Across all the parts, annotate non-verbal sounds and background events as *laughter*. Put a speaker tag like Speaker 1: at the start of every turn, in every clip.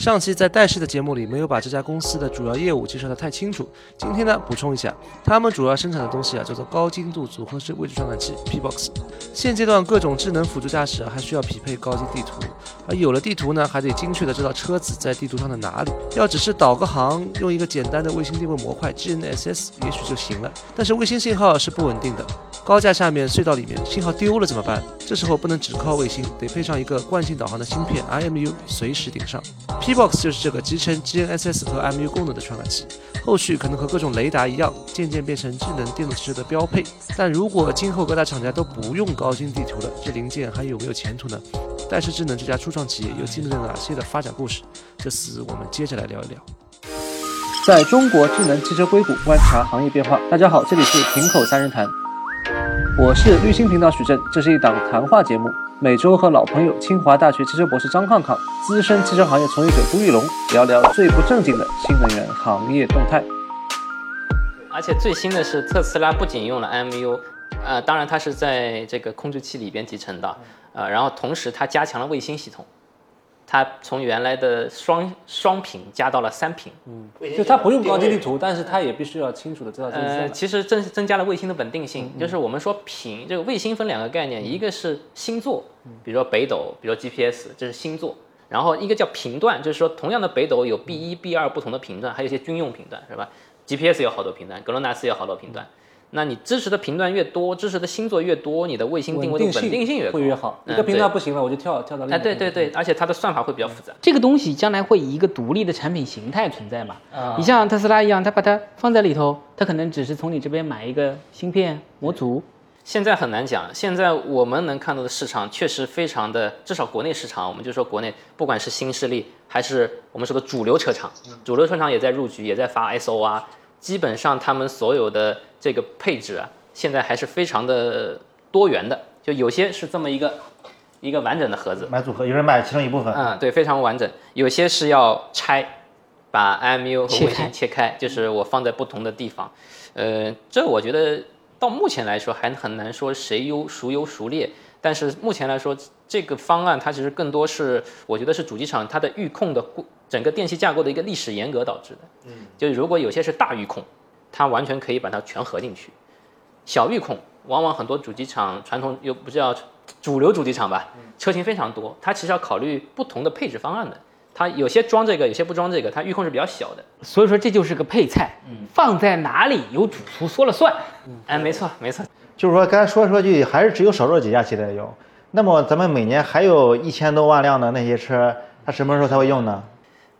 Speaker 1: 上期在戴氏的节目里没有把这家公司的主要业务介绍的太清楚，今天呢补充一下，他们主要生产的东西啊叫做高精度组合式位置传感器 P-Box。现阶段各种智能辅助驾驶啊还需要匹配高精地图，而有了地图呢还得精确的知道车子在地图上的哪里。要只是导个航，用一个简单的卫星定位模块 GNSS 也许就行了，但是卫星信号是不稳定的，高架下面隧道里面信号丢了怎么办？这时候不能只靠卫星，得配上一个惯性导航的芯片 IMU，随时顶上。P-Box 就是这个集成 GNSS 和 MU 功能的传感器，后续可能和各种雷达一样，渐渐变成智能电动汽车的标配。但如果今后各大厂家都不用高精地图了，这零件还有没有前途呢？戴世智能这家初创企业又经历了哪些的发展故事？这次我们接着来聊一聊。在中国智能汽车硅谷观察行业变化。大家好，这里是平口三人谈，我是绿星频道许正，这是一档谈话节目。每周和老朋友清华大学汽车博士张康康、资深汽车行业从业者朱玉龙聊聊最不正经的新能源行业动态。
Speaker 2: 而且最新的是，特斯拉不仅用了 MU，呃，当然它是在这个控制器里边集成的，呃，然后同时它加强了卫星系统。它从原来的双双屏加到了三屏，
Speaker 1: 嗯，就它不用高精地图，但是它也必须要清楚的知道。
Speaker 2: 呃，其实增增加了卫星的稳定性，就是我们说屏这个卫星分两个概念，一个是星座，比如说北斗，比如说 GPS，这是星座，然后一个叫频段，就是说同样的北斗有 B 一、B 二不同的频段，还有一些军用频段，是吧？GPS 有好多频段，格罗纳斯有好多频段。那你支持的频段越多，支持的星座越多，你的卫星定位的稳定性越
Speaker 1: 会越好。一个频段不行了，我就跳跳到另一个。
Speaker 2: 哎，对对对，而且它的算法会比较复杂。
Speaker 3: 这个东西将来会以一个独立的产品形态存在嘛？啊，你像特斯拉一样，它把它放在里头，它可能只是从你这边买一个芯片模组。
Speaker 2: 现在很难讲，现在我们能看到的市场确实非常的，至少国内市场，我们就说国内，不管是新势力还是我们说的主流车厂，主流车厂也在入局，也在发 SO 啊，基本上他们所有的这个配置啊。现在还是非常的多元的，就有些是这么一个一个完整的盒子，
Speaker 4: 买组合，有人买其中一部分，
Speaker 2: 嗯，对，非常完整。有些是要拆，把 IMU 和卫星切开，就是我放在不同的地方。呃，这我觉得到目前来说还很难说谁优孰优孰劣，但是目前来说，这个方案它其实更多是我觉得是主机厂它的预控的整个电器架构的一个历史严格导致的。嗯，就如果有些是大预控，它完全可以把它全合进去。小预控往往很多主机厂传统又不叫主流主机厂吧，车型非常多，它其实要考虑不同的配置方案的。它有些装这个，有些不装这个，它预控是比较小的。
Speaker 3: 所以说这就是个配菜，放在哪里由主厨说了算。
Speaker 2: 哎，没错没错，
Speaker 4: 就是说刚才说说句，还是只有少数几家企业在用。那么咱们每年还有一千多万辆的那些车，它什么时候才会用呢？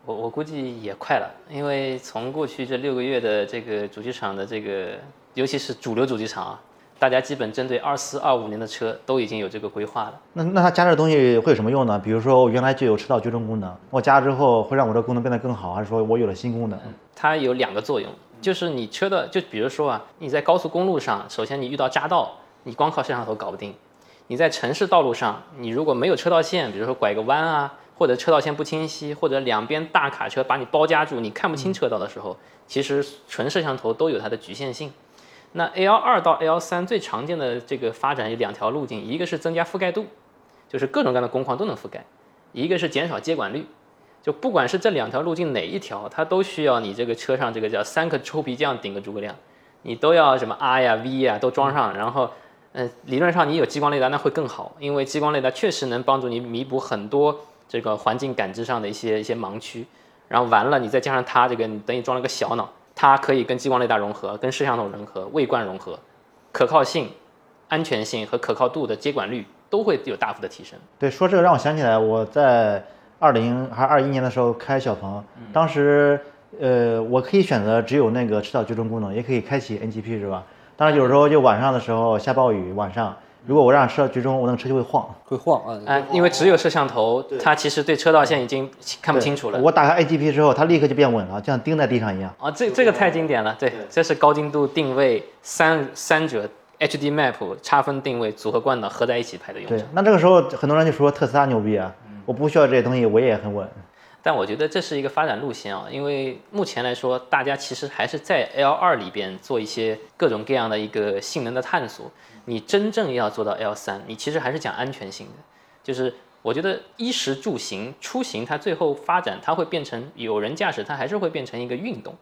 Speaker 2: 我我估计也快了，因为从过去这六个月的这个主机厂的这个。尤其是主流主机厂啊，大家基本针对二四二五年的车都已经有这个规划了。
Speaker 4: 那那它加这东西会有什么用呢？比如说我原来就有车道纠正功能，我加了之后会让我的功能变得更好，还是说我有了新功能？
Speaker 2: 它有两个作用，就是你车的，就比如说啊，你在高速公路上，首先你遇到匝道，你光靠摄像头搞不定；你在城市道路上，你如果没有车道线，比如说拐个弯啊，或者车道线不清晰，或者两边大卡车把你包夹住，你看不清车道的时候，其实纯摄像头都有它的局限性。那 L 二到 L 三最常见的这个发展有两条路径，一个是增加覆盖度，就是各种各样的工况都能覆盖；一个是减少接管率，就不管是这两条路径哪一条，它都需要你这个车上这个叫三个臭皮匠顶个诸葛亮，你都要什么 R 呀 V 呀都装上，然后，嗯，理论上你有激光雷达那会更好，因为激光雷达确实能帮助你弥补很多这个环境感知上的一些一些盲区，然后完了你再加上它这个，你等于装了个小脑。它可以跟激光雷达融合，跟摄像头融合，位冠融合，可靠性、安全性和可靠度的接管率都会有大幅的提升。
Speaker 4: 对，说这个让我想起来，我在二零还是二一年的时候开小鹏，当时呃，我可以选择只有那个车道居中功能，也可以开启 NGP 是吧？当然有时候就晚上的时候下暴雨，晚上。如果我让车居中，我那个车就会晃，
Speaker 1: 会晃啊！
Speaker 2: 啊，因为只有摄像头，它其实对车道线已经看不清楚了。
Speaker 4: 我打开 A G P 之后，它立刻就变稳了，就像钉在地上一样。
Speaker 2: 啊，这这个太经典了，对，这是高精度定位三三者 H D Map 差分定位组合惯导合在一起拍的用。
Speaker 4: 对，那这个时候很多人就说特斯拉牛逼啊，我不需要这些东西，我也很稳。
Speaker 2: 但我觉得这是一个发展路线啊，因为目前来说，大家其实还是在 L 二里边做一些各种各样的一个性能的探索。你真正要做到 L 三，你其实还是讲安全性的，就是我觉得衣食住行出行，它最后发展，它会变成有人驾驶，它还是会变成一个运动。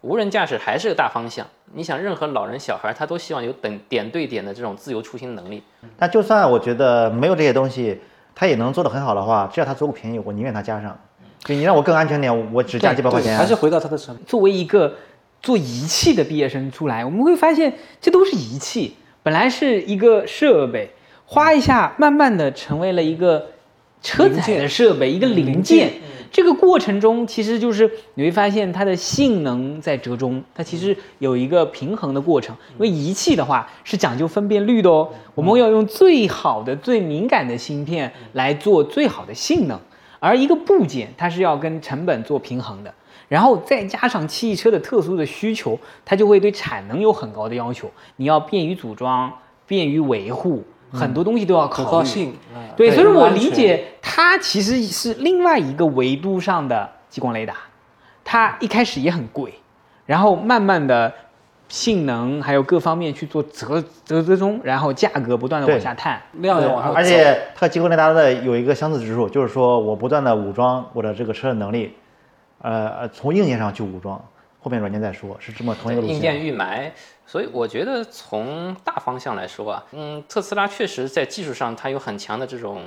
Speaker 2: 无人驾驶还是个大方向。你想，任何老人小孩，他都希望有等点对点的这种自由出行能力。
Speaker 4: 但就算我觉得没有这些东西，它也能做得很好的话，只要它足够便宜，我宁愿它加上。就你让我更安全点，我只加几百块钱，
Speaker 1: 还是回到他的成本。
Speaker 3: 作为一个做仪器的毕业生出来，我们会发现这都是仪器，本来是一个设备，花一下，慢慢的成为了一个车载的设备，一个零件。这个过程中，其实就是你会发现它的性能在折中，它其实有一个平衡的过程。因为仪器的话是讲究分辨率的哦，我们要用最好的、最敏感的芯片来做最好的性能，而一个部件它是要跟成本做平衡的。然后再加上汽车的特殊的需求，它就会对产能有很高的要求。你要便于组装、便于维护，很多东西都要考虑。
Speaker 1: 可靠性，
Speaker 3: 对，所以说我理解它其实是另外一个维度上的激光雷达，它一开始也很贵，然后慢慢的性能还有各方面去做折折折中，然后价格不断的往下探。
Speaker 1: 量也往上，
Speaker 4: 而且它和极光雷达的有一个相似之处，就是说我不断的武装我的这个车的能力，呃，呃从硬件上去武装，后面软件再说，是这么同一个路
Speaker 2: 硬件。预埋，所以我觉得从大方向来说啊，嗯，特斯拉确实在技术上它有很强的这种，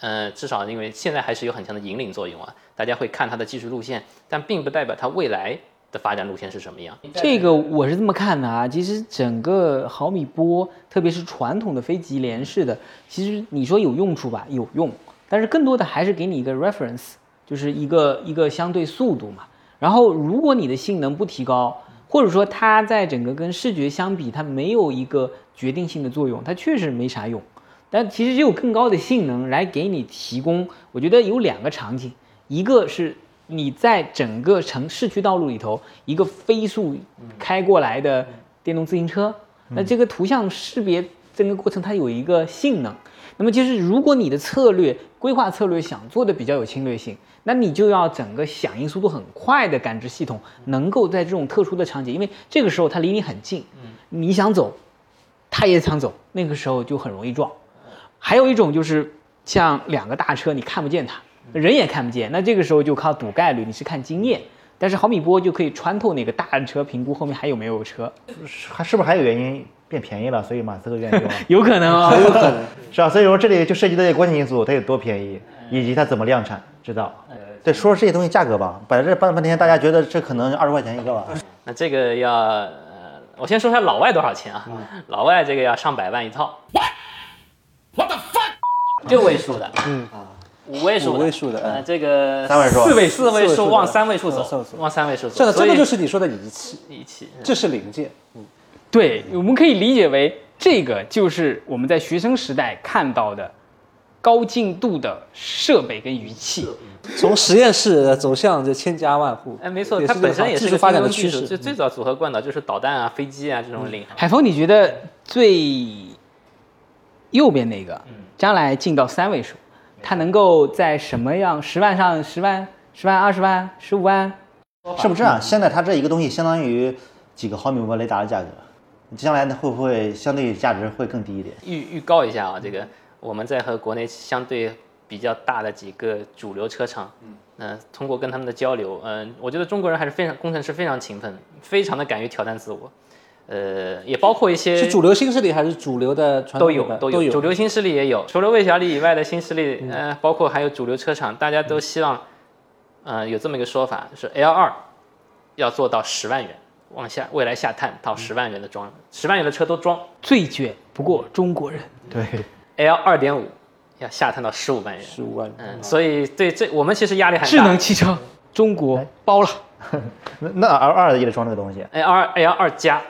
Speaker 2: 呃，至少因为现在还是有很强的引领作用啊，大家会看它的技术路线，但并不代表它未来的发展路线是什么样。
Speaker 3: 这个我是这么看的啊，其实整个毫米波，特别是传统的非级联式的，其实你说有用处吧，有用，但是更多的还是给你一个 reference，就是一个一个相对速度嘛。然后如果你的性能不提高，或者说它在整个跟视觉相比，它没有一个决定性的作用，它确实没啥用。但其实只有更高的性能来给你提供，我觉得有两个场景，一个是你在整个城市区道路里头，一个飞速开过来的电动自行车，那这个图像识别整个过程它有一个性能。那么就是如果你的策略规划策略想做的比较有侵略性，那你就要整个响应速度很快的感知系统能够在这种特殊的场景，因为这个时候它离你很近，你想走，它也想走，那个时候就很容易撞。还有一种就是像两个大车，你看不见它，人也看不见，那这个时候就靠赌概率，你是看经验。但是毫米波就可以穿透那个大车，评估后面还有没有车，
Speaker 4: 还是不是还有原因变便宜了，所以马斯克愿意用？*laughs*
Speaker 3: 有可能啊、
Speaker 1: 很 *laughs* 有可能。
Speaker 4: 是啊，所以说这里就涉及到一个关键因素，它有多便宜，以及它怎么量产，知道？对，说说这些东西价格吧，摆在这半了半天，大家觉得这可能二十块钱一个吧？
Speaker 2: 那这个要，呃，我先说一下老外多少钱啊？老外这个要上百万一套。What the fuck？六位数的，嗯，五位数，
Speaker 1: 五位数的
Speaker 2: 呃，这个
Speaker 4: 三位数
Speaker 2: 四位四位
Speaker 1: 数
Speaker 2: 往三位数走
Speaker 1: 往三位，数
Speaker 2: 走。
Speaker 1: 这个
Speaker 2: 所以
Speaker 1: 这个就是你说的仪器，
Speaker 2: 仪器，
Speaker 1: 这是零件。
Speaker 3: 对，我们可以理解为这个就是我们在学生时代看到的高精度的设备跟仪器。
Speaker 1: 从实验室走向这千家万户，
Speaker 2: 哎，没错，它本身也是
Speaker 1: 发展的趋势。
Speaker 2: 就最早组合惯导就是导弹啊、飞机啊这种领航。
Speaker 3: 海峰，你觉得最右边那个，将来进到三位数，它能够在什么样十万上十万、十万、二十万、十五万？
Speaker 4: 是不是这样？现在它这一个东西相当于几个毫米波雷达的价格，将来呢会不会相对价值会更低一点？
Speaker 2: 预预告一下啊，这个我们在和国内相对比较大的几个主流车厂，嗯、通过跟他们的交流，嗯、我觉得中国人还是非常工程师非常勤奋，非常的敢于挑战自我，呃，也包括一些
Speaker 1: 是主流新势力还是主流的传统
Speaker 2: 都有都
Speaker 1: 品牌都
Speaker 2: 主流新势力也有，除了魏小李以外的新势力，呃，包括还有主流车厂，大家都希望，呃，有这么一个说法，就是 L 二要做到十万元，往下未来下探到十万元的装，十万元的车都装
Speaker 3: 最卷不过中国人。
Speaker 4: 对
Speaker 2: ，，L 二点五要下探到十五万元，
Speaker 1: 十五万。
Speaker 2: 嗯，所以对这我们其实压力很大智。
Speaker 3: 能汽车，中国包了。*laughs*
Speaker 4: 那那 L 二也得装这个东西。
Speaker 2: L 二 L 二加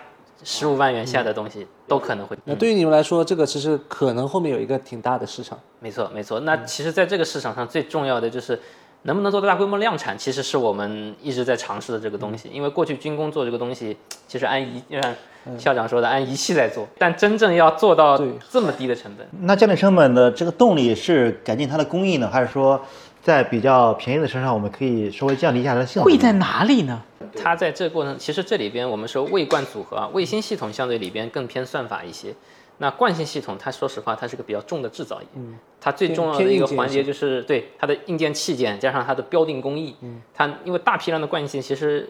Speaker 2: 十五万元下的东西都可能会。
Speaker 1: 那对于你们来说，这个其实可能后面有一个挺大的市场。
Speaker 2: 没错，没错。那其实，在这个市场上最重要的就是能不能做到大规模量产，其实是我们一直在尝试的这个东西。因为过去军工做这个东西，其实按仪，就像校长说的，按仪器在做，但真正要做到这么低的成本，
Speaker 4: 那降低成本的这个动力是改进它的工艺呢，还是说在比较便宜的车上我们可以稍微降低一下它的性能？
Speaker 3: 贵在哪里呢？
Speaker 2: 它在这个过程，其实这里边我们说位冠组合啊，卫星系统相对里边更偏算法一些。那惯性系统，它说实话，它是个比较重的制造业，嗯。它最重要的一个环节就是对它的硬件器件加上它的标定工艺，嗯。它因为大批量的惯性，其实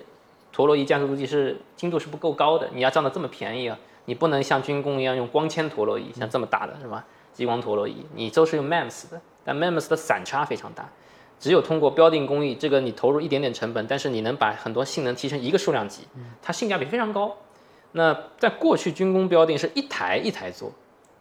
Speaker 2: 陀螺仪加速度计是精度是不够高的，你要降到这么便宜啊，你不能像军工一样用光纤陀螺仪，像这么大的是吧？激光陀螺仪，你都是用 MEMS 的，但 MEMS 的散差非常大。只有通过标定工艺，这个你投入一点点成本，但是你能把很多性能提升一个数量级，它性价比非常高。那在过去军工标定是一台一台做，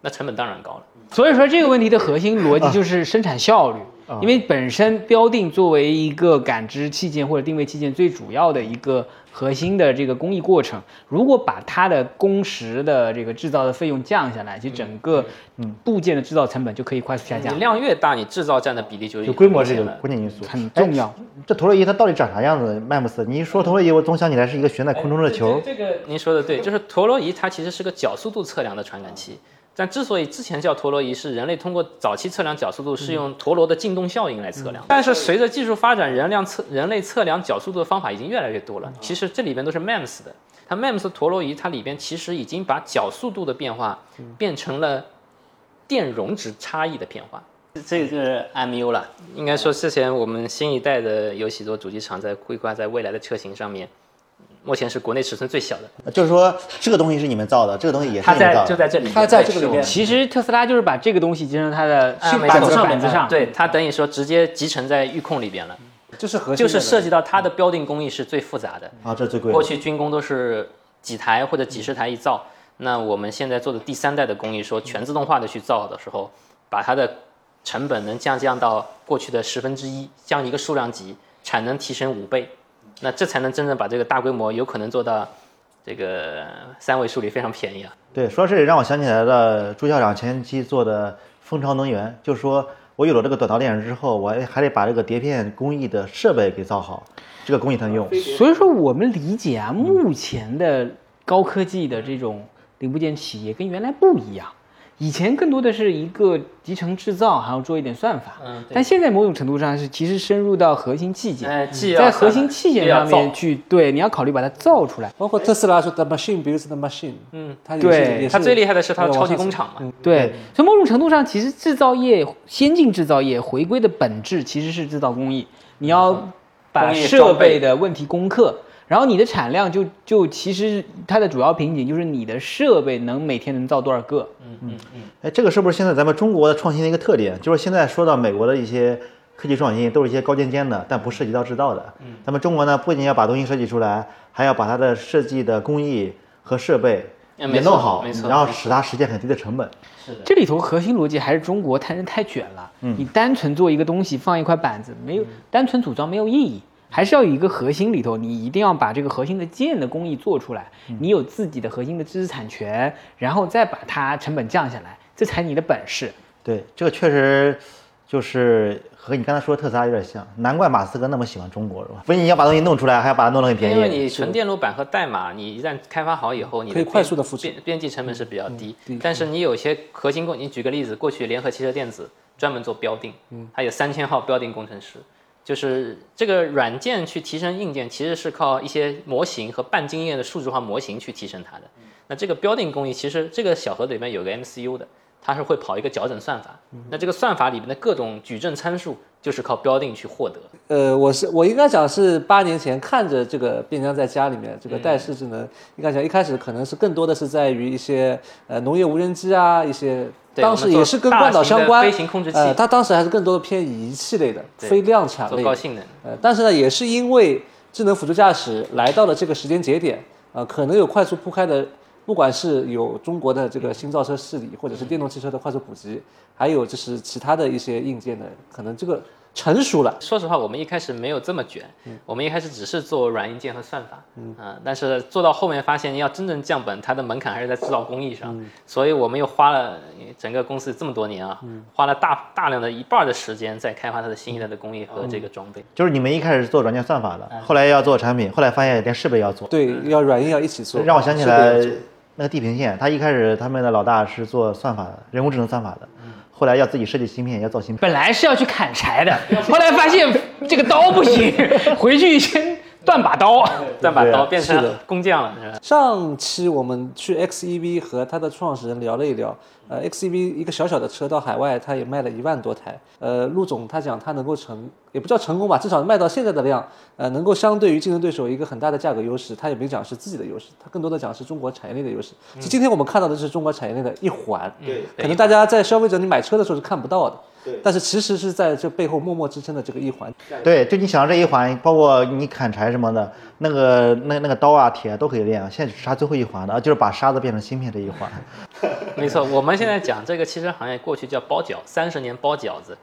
Speaker 2: 那成本当然高了。
Speaker 3: 所以说这个问题的核心逻辑就是生产效率，因为本身标定作为一个感知器件或者定位器件最主要的一个核心的这个工艺过程，如果把它的工时的这个制造的费用降下来，其实整个嗯部件的制造成本就可以快速下降
Speaker 2: 你，量越大，你制造占的比例就
Speaker 4: 就规模是一个关键因素，
Speaker 3: 很重要。
Speaker 4: 这陀螺仪它到底长啥样子？麦姆斯，你一说陀螺仪，我总想起来是一个悬在空中的球。
Speaker 2: 这个您说的对，就是陀螺仪它其实是个角速度测量的传感器。但之所以之前叫陀螺仪，是人类通过早期测量角速度是用陀螺的进动效应来测量。但是随着技术发展，人量测人类测量角速度的方法已经越来越多了。其实这里边都是 MEMS 的，它 MEMS 陀螺仪它里边其实已经把角速度的变化变成了电容值差异的变化。这个就是 MU 了，应该说之前我们新一代的有许多主机厂在规划在未来的车型上面，目前是国内尺寸最小的，
Speaker 4: 就是说，这个东西是你们造的，这个东西也是你们造的。
Speaker 2: 就在这里，
Speaker 1: 它在这个里面。
Speaker 3: 其实特斯拉就是把这个东西集成它的板子上板子上，
Speaker 2: 对，它等于说直接集成在预控里边了，
Speaker 1: 就是核心，
Speaker 2: 就是涉及到它的标定工艺是最复杂的。
Speaker 4: 啊，这最贵。
Speaker 2: 过去军工都是几台或者几十台一造，那我们现在做的第三代的工艺，说全自动化的去造的时候，把它的成本能降降到过去的十分之一，降一个数量级，产能提升五倍，那这才能真正把这个大规模有可能做到这个三位数里非常便宜啊。
Speaker 4: 对，说到这里让我想起来了，朱校长前期做的蜂巢能源，就是说我有了这个短道电池之后，我还得把这个碟片工艺的设备给造好，这个工艺才能用。
Speaker 3: 所以说我们理解啊，目前的高科技的这种零部件企业跟原来不一样。以前更多的是一个集成制造，还要做一点算法，
Speaker 2: 嗯
Speaker 3: 但现在某种程度上是其实深入到核心器件，
Speaker 2: 哎
Speaker 3: 在核心器件上面去，对，你要考虑把它造出来。
Speaker 1: 包括特斯拉说 the machine builds the machine，
Speaker 2: 嗯，
Speaker 1: 它也是
Speaker 3: 对。
Speaker 1: 也
Speaker 2: 它最厉害的是它的超级工厂嘛，
Speaker 1: 嗯
Speaker 3: 对，所以某种程度上，其实制造业、先进制造业回归的本质其实是制造工艺。你要把设
Speaker 2: 备。
Speaker 3: 备的问题攻克，然后你的产量就就其实它的主要瓶颈就是你的设备能每天能造多少个。
Speaker 4: 嗯嗯嗯哎，这个是不是现在咱们中国的创新的一个特点？就是现在说到美国的一些科技创新，都是一些高尖尖的，但不涉及到制造的。嗯咱们中国呢，不仅要把东西设计出来，还要把它的设计的工艺和设备
Speaker 2: 嗯没错
Speaker 4: 也弄好
Speaker 2: 没，错
Speaker 4: 然后使它实现很低的成本。
Speaker 3: 是的这里头核心逻辑还是中国太人太卷了。你单纯做一个东西放一块板子，没有单纯组装没有意义，还是要有一个核心里头，你一定要把这个核心的件的工艺做出来，你有自己的核心的知识产权，然后再把它成本降下来，这才你的本事。
Speaker 4: 对，这个确实就是和你刚才说的特斯拉有点像，难怪马斯克那么喜欢中国，是吧？不是你要把东西弄出来，还要把它弄得很便宜。
Speaker 2: 因为你纯电路板和代码，你一旦开发好以后，你
Speaker 1: 可以快速的复制
Speaker 2: 边边际成本是比较低。
Speaker 1: 低
Speaker 2: 但是你有些核心工，你举个例子，过去联合汽车电子专门做标定，它有三千号标定工程师，就是这个软件去提升硬件，其实是靠一些模型和半经验的数字化模型去提升它的。那这个标定工艺，其实这个小盒子里面有个 MCU 的，它是会跑一个矫正算法。那这个算法里面的各种矩阵参数，就是靠标定去获得。
Speaker 1: 呃，我是我应该讲是八年前看着这个边疆在家里面这个带式智能，应该讲一开始可能是更多的是在于一些呃农业无人机啊，一些
Speaker 2: 对
Speaker 1: 当时也是跟关岛相关
Speaker 2: 飞行控制器
Speaker 1: 呃，它当时还是更多的偏仪器类的，
Speaker 2: 对
Speaker 1: 非量产类。
Speaker 2: 高性能。
Speaker 1: 呃，但是呢，也是因为智能辅助驾驶来到了这个时间节点，呃，可能有快速铺开的，不管是有中国的这个新造车势力，或者是电动汽车的快速普及，还有就是其他的一些硬件的，可能这个成熟了。
Speaker 2: 说实话，我们一开始没有这么卷，我们一开始只是做软硬件和算法，嗯、但是做到后面发现要真正降本，它的门槛还是在制造工艺上，所以我们又花了整个公司这么多年啊，花了大大量的一半的时间在开发它的新一代的工艺和这个装备。
Speaker 4: 就是你们一开始是做软件算法的，后来要做产品，后来发现连设备要做。
Speaker 1: 对，要软硬要一起做。
Speaker 4: 让我想起来那个地平线，他一开始他们的老大是做算法的，人工智能算法的，后来要自己设计芯片，要造芯片。
Speaker 3: 本来是要去砍柴的，后来发现这个刀不行，*laughs* 回去先断把刀。
Speaker 2: 断把刀变成工匠了，
Speaker 1: 上期我们去 XEV 和它的创始人聊了一聊，呃，XEV 一个小小的车到海外，它也卖了一万多台。呃，陆总他讲他能够成，也不叫成功吧，至少卖到现在的量，呃，能够相对于竞争对手一个很大的价格优势。他也没讲是自己的优势，他更多的讲是中国产业链的优势。其实今天我们看到的是中国产业链的一环，
Speaker 2: 对
Speaker 1: 可能大家在消费者你买车的时候是看不到的，
Speaker 4: 对
Speaker 1: 但是其实是在这背后默默支撑的这个一环。
Speaker 4: 对，就你想到这一环，包括你砍柴什么的，那个那那个刀啊、铁啊都可以练，现在只差最后一环了，就是把沙子变成芯片这一环。*laughs*
Speaker 2: 没错，我们现在讲这个汽车行业过去叫包饺，三十年包饺子，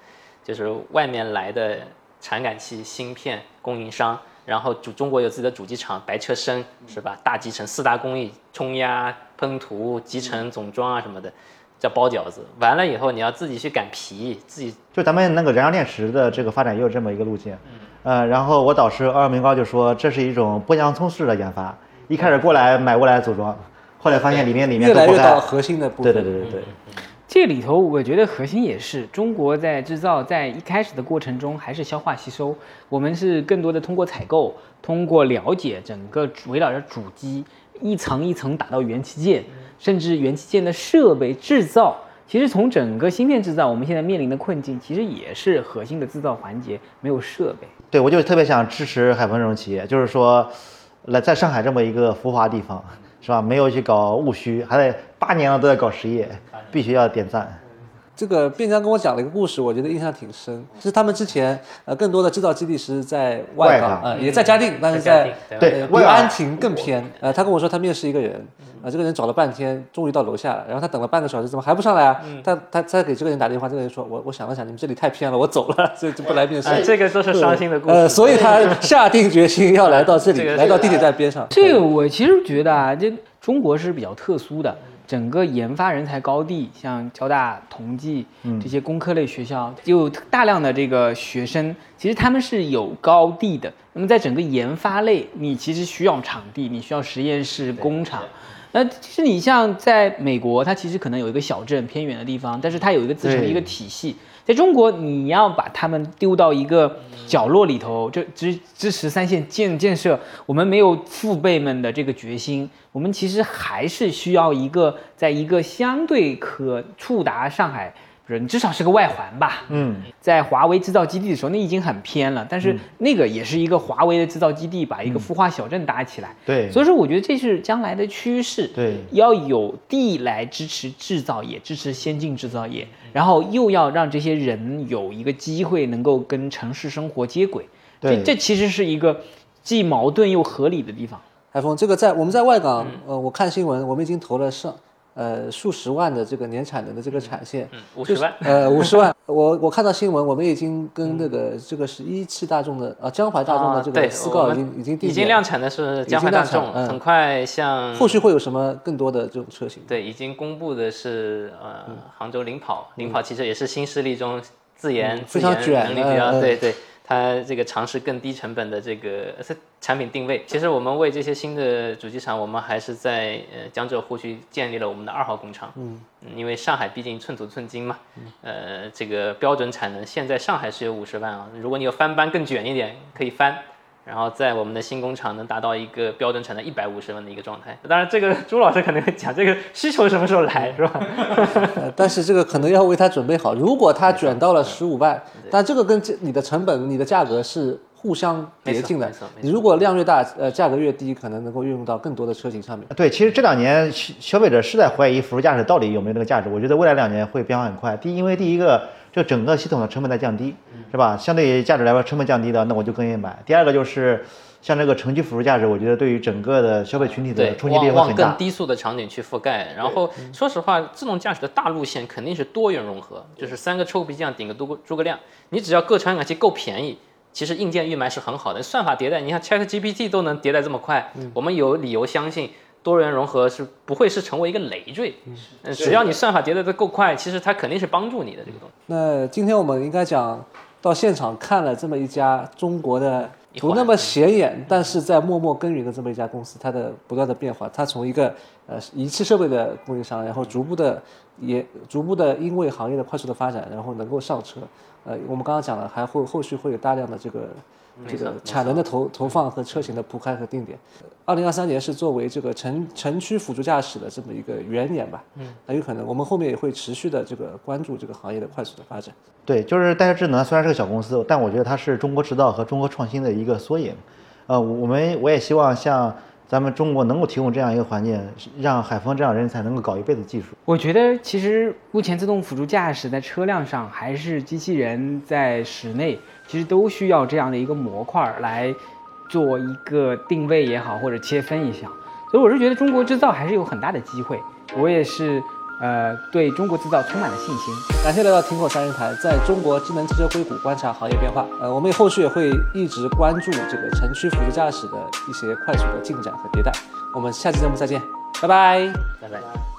Speaker 2: 就是外面来的传感器、芯片供应商，然后主中国有自己的主机厂，白车身是吧？大集成四大工艺，冲压、喷涂、集成、总装啊什么的，叫包饺子。完了以后你要自己去擀皮，自己
Speaker 4: 就咱们那个燃料电池的这个发展也有这么一个路径，呃，然后我导师奥尔明高就说这是一种剥洋葱式的研发，一开始过来买过来组装，后来发现里面里面
Speaker 1: 越来越
Speaker 4: 都不，
Speaker 1: 到核心的部
Speaker 4: 对
Speaker 1: 分。
Speaker 4: 对对对对，
Speaker 3: 这里头我觉得核心也是中国在制造在一开始的过程中还是消化吸收，我们是更多的通过采购，通过了解整个围绕着主机一层一层打到元器件，甚至元器件的设备制造。其实从整个芯片制造，我们现在面临的困境，其实也是核心的制造环节没有设备。
Speaker 4: 对我就特别想支持海鹏这种企业，就是说，来在上海这么一个浮华地方，是吧？没有去搞务虚，还得八年了都在搞实业，必须要点赞。
Speaker 1: 这个边疆跟我讲了一个故事，我觉得印象挺深。是他们之前呃更多的制造基地是在外港，
Speaker 4: 外港
Speaker 1: 呃也在嘉定，但是
Speaker 2: 在对
Speaker 1: 呃比
Speaker 4: 对外
Speaker 1: 安亭更偏。呃，他跟我说他面试一个人，啊，这个人找了半天，终于到楼下了，然后他等了半个小时，怎么还不上来啊？他他他给这个人打电话，这个人说我我想了想，你们这里太偏了，我走了，*laughs* 所以就不来面试。
Speaker 2: 哎，这个都是伤心的故事。
Speaker 1: 呃，*laughs* 所以他下定决心要来到这里，*laughs*
Speaker 2: 这个
Speaker 1: 来到地铁站边上。
Speaker 3: 这个我其实觉得啊，这中国是比较特殊的，整个研发人才高地，像交大、同济这些工科类学校，有大量的这个学生，其实他们是有高地的。那么在整个研发类，你其实需要场地，你需要实验室、工厂。那其实你像在美国，它其实可能有一个小镇偏远的地方，但是它有一个自成的一个体系。在中国，你要把他们丢到一个角落里头，就支支持三线建建设，我们没有父辈们的这个决心，我们其实还是需要一个在一个相对可触达上海人，至少是个外环吧。
Speaker 4: 嗯，
Speaker 3: 在华为制造基地的时候，那已经很偏了，但是那个也是一个华为的制造基地，把一个孵化小镇搭起来。
Speaker 4: 对，
Speaker 3: 所以说，我觉得这是将来的趋势。
Speaker 4: 对
Speaker 3: 要有地来支持制造业，支持先进制造业，然后又要让这些人有一个机会能够跟城市生活接轨。这
Speaker 4: 对
Speaker 3: 这其实是一个既矛盾又合理的地方。
Speaker 1: 海峰，这个在我们在外港，呃，我看新闻，我们已经投了上呃数十万的这个年产能的这个产线，
Speaker 2: 嗯，五
Speaker 1: 就是
Speaker 2: 十万，
Speaker 1: 呃，五十万。我我看到新闻，我们已经跟那个这个是一汽大众的呃江淮大众的这个思告已经已经定
Speaker 2: 已经量产的是江淮大众，
Speaker 1: 嗯
Speaker 2: 很快像。
Speaker 1: 后续会有什么更多的这种车型？
Speaker 2: 对，已经公布的是呃，
Speaker 1: 嗯。
Speaker 2: 杭州领跑，领跑其实也是新势力中自研、
Speaker 1: 嗯
Speaker 2: 自
Speaker 1: 非常卷
Speaker 2: 研能力比较，对对，它这个尝试更低成本的这个是产品定位。其实我们为这些新的主机厂，我们还是在呃江浙沪区建立了我们的二号工厂。嗯，因为上海毕竟寸土寸金嘛，呃，这个标准产能现在上海是有五十万啊，如果你有翻班更卷一点，可以翻。然后在我们的新工厂能达到一个标准产能一百五十万的一个状态。当然，这个朱老师可能会讲这个需求什么时候来，是吧？*laughs*
Speaker 1: 呃，但是这个可能要为它准备好。如果它卷到了十五万，但这个跟这你的成本、你的价格是互相叠进的。你如果量越大，呃，价格越低，可能能够运用到更多的车型上面。
Speaker 4: 对，其实这两年消消费者是在怀疑辅助驾驶到底有没有那个价值。我觉得未来两年会变化很快。第一，因为第一个，这整个系统的成本在降低，是吧？相对于价值来说，成本降低的，那我就更愿意买。第二个就是像这个城区辅助价值，我觉得对于整个的消费群体的，冲击力很大。
Speaker 2: 更低速的场景去覆盖。然后说实话，自动驾驶的大路线肯定是多元融合，就是三个臭皮匠顶个诸葛诸葛亮，你只要各传感器够便宜。其实硬件预埋是很好的，算法迭代，你看 Chat GPT 都能迭代这么快，我们有理由相信多元融合是不会是成为一个累赘。嗯，只要你算法迭代的够快，其实它肯定是帮助你的这个东西。
Speaker 1: 那今天我们应该讲到现场看了这么一家中国的不那么显眼，但是在默默耕耘的这么一家公司，它的不断的变化，它从一个呃仪器设备的供应商，然后逐步的也逐步的因为行业的快速的发展，然后能够上车。呃，我们刚刚讲了，还会后续会有大量的这个这个产能的投投放和车型的铺开和定点。二零二三年是作为这个城城区辅助驾驶的这么一个元年吧，嗯，很有可能我们后面也会持续的这个关注这个行业的快速的发展。
Speaker 4: 对，就是戴尔智能虽然是个小公司，但我觉得它是中国制造和中国创新的一个缩影。呃，我们我也希望像咱们中国能够提供这样一个环境，让海峰这样人才能够搞一辈子技术。
Speaker 3: 我觉得其实目前自动辅助驾驶在车辆上还是机器人在室内，其实都需要这样的一个模块来做一个定位也好，或者切分一下。所以我是觉得中国制造还是有很大的机会。我也是呃对中国制造充满了信心。
Speaker 1: 感谢来到苹果三人台，在中国智能汽车硅谷观察行业变化。呃，我们后续也会一直关注这个城区辅助驾驶的一些快速的进展和迭代。我们下期节目再见，拜拜。
Speaker 2: 拜拜。